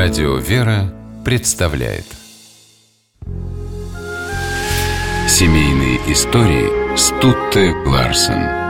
Радио «Вера» представляет. Семейные истории Стутте Ларсен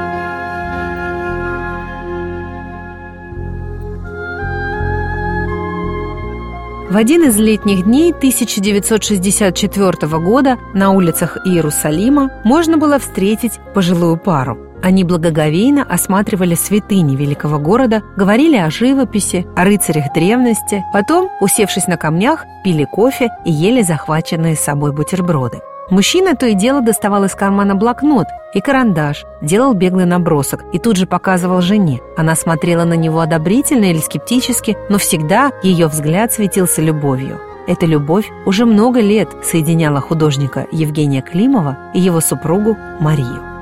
В один из летних дней 1964 года на улицах Иерусалима можно было встретить пожилую пару – они благоговейно осматривали святыни великого города, говорили о живописи, о рыцарях древности, потом, усевшись на камнях, пили кофе и ели захваченные с собой бутерброды. Мужчина то и дело доставал из кармана блокнот и карандаш, делал беглый набросок и тут же показывал жене. Она смотрела на него одобрительно или скептически, но всегда ее взгляд светился любовью. Эта любовь уже много лет соединяла художника Евгения Климова и его супругу Марию.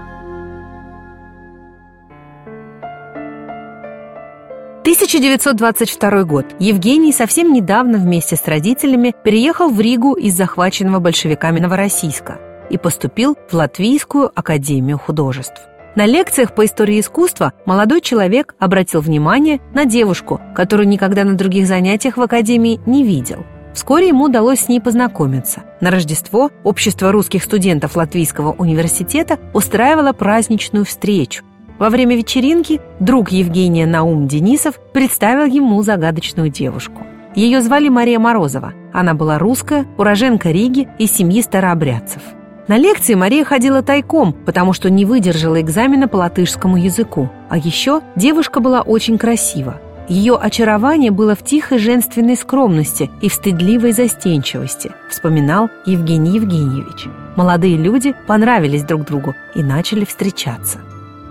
1922 год. Евгений совсем недавно вместе с родителями переехал в Ригу из захваченного большевиками Новороссийска и поступил в Латвийскую академию художеств. На лекциях по истории искусства молодой человек обратил внимание на девушку, которую никогда на других занятиях в академии не видел. Вскоре ему удалось с ней познакомиться. На Рождество общество русских студентов Латвийского университета устраивало праздничную встречу, во время вечеринки друг Евгения Наум Денисов представил ему загадочную девушку. Ее звали Мария Морозова. Она была русская, уроженка Риги из семьи старообрядцев. На лекции Мария ходила тайком, потому что не выдержала экзамена по латышскому языку. А еще девушка была очень красива. Ее очарование было в тихой женственной скромности и в стыдливой застенчивости, вспоминал Евгений Евгеньевич. Молодые люди понравились друг другу и начали встречаться.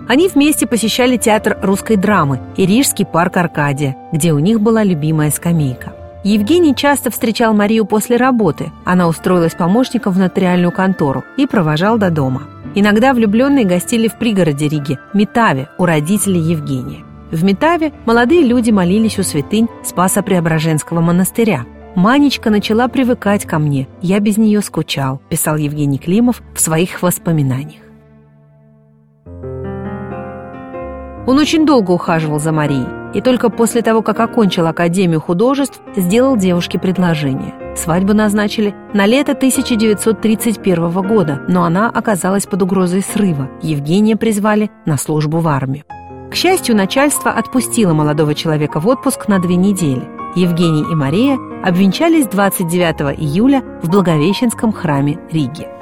Они вместе посещали театр русской драмы и Рижский парк Аркадия, где у них была любимая скамейка. Евгений часто встречал Марию после работы. Она устроилась помощником в нотариальную контору и провожал до дома. Иногда влюбленные гостили в пригороде Риги, Метаве, у родителей Евгения. В Метаве молодые люди молились у святынь Спаса Преображенского монастыря. «Манечка начала привыкать ко мне, я без нее скучал», писал Евгений Климов в своих воспоминаниях. Он очень долго ухаживал за Марией, и только после того, как окончил Академию художеств, сделал девушке предложение. Свадьбу назначили на лето 1931 года, но она оказалась под угрозой срыва. Евгения призвали на службу в армию. К счастью, начальство отпустило молодого человека в отпуск на две недели. Евгений и Мария обвенчались 29 июля в Благовещенском храме Риги.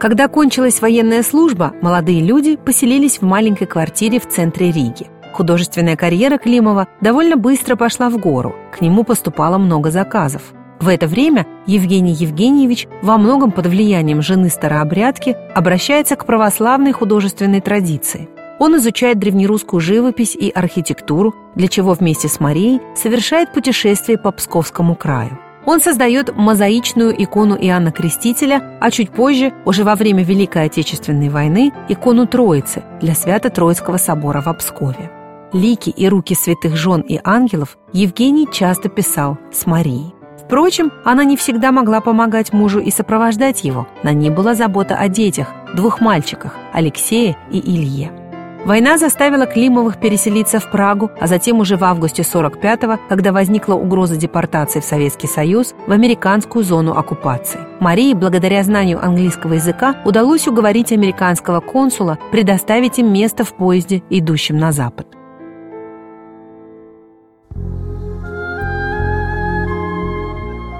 Когда кончилась военная служба, молодые люди поселились в маленькой квартире в центре Риги. Художественная карьера Климова довольно быстро пошла в гору, к нему поступало много заказов. В это время Евгений Евгеньевич во многом под влиянием жены старообрядки обращается к православной художественной традиции. Он изучает древнерусскую живопись и архитектуру, для чего вместе с Марией совершает путешествие по Псковскому краю. Он создает мозаичную икону Иоанна Крестителя, а чуть позже, уже во время Великой Отечественной войны, икону Троицы для Свято-Троицкого собора в Обскове. Лики и руки святых жен и ангелов Евгений часто писал с Марией. Впрочем, она не всегда могла помогать мужу и сопровождать его. На ней была забота о детях, двух мальчиках – Алексее и Илье. Война заставила Климовых переселиться в Прагу, а затем уже в августе 45-го, когда возникла угроза депортации в Советский Союз, в американскую зону оккупации. Марии, благодаря знанию английского языка, удалось уговорить американского консула предоставить им место в поезде, идущем на запад.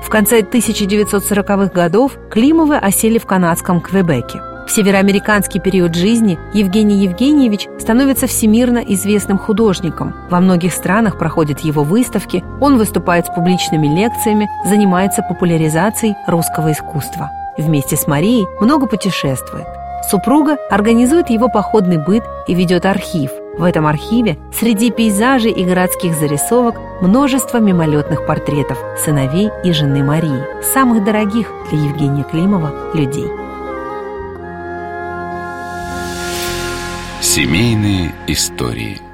В конце 1940-х годов Климовы осели в канадском Квебеке. В североамериканский период жизни Евгений Евгеньевич становится всемирно известным художником. Во многих странах проходят его выставки, он выступает с публичными лекциями, занимается популяризацией русского искусства. Вместе с Марией много путешествует. Супруга организует его походный быт и ведет архив. В этом архиве среди пейзажей и городских зарисовок множество мимолетных портретов сыновей и жены Марии, самых дорогих для Евгения Климова людей. Семейные истории –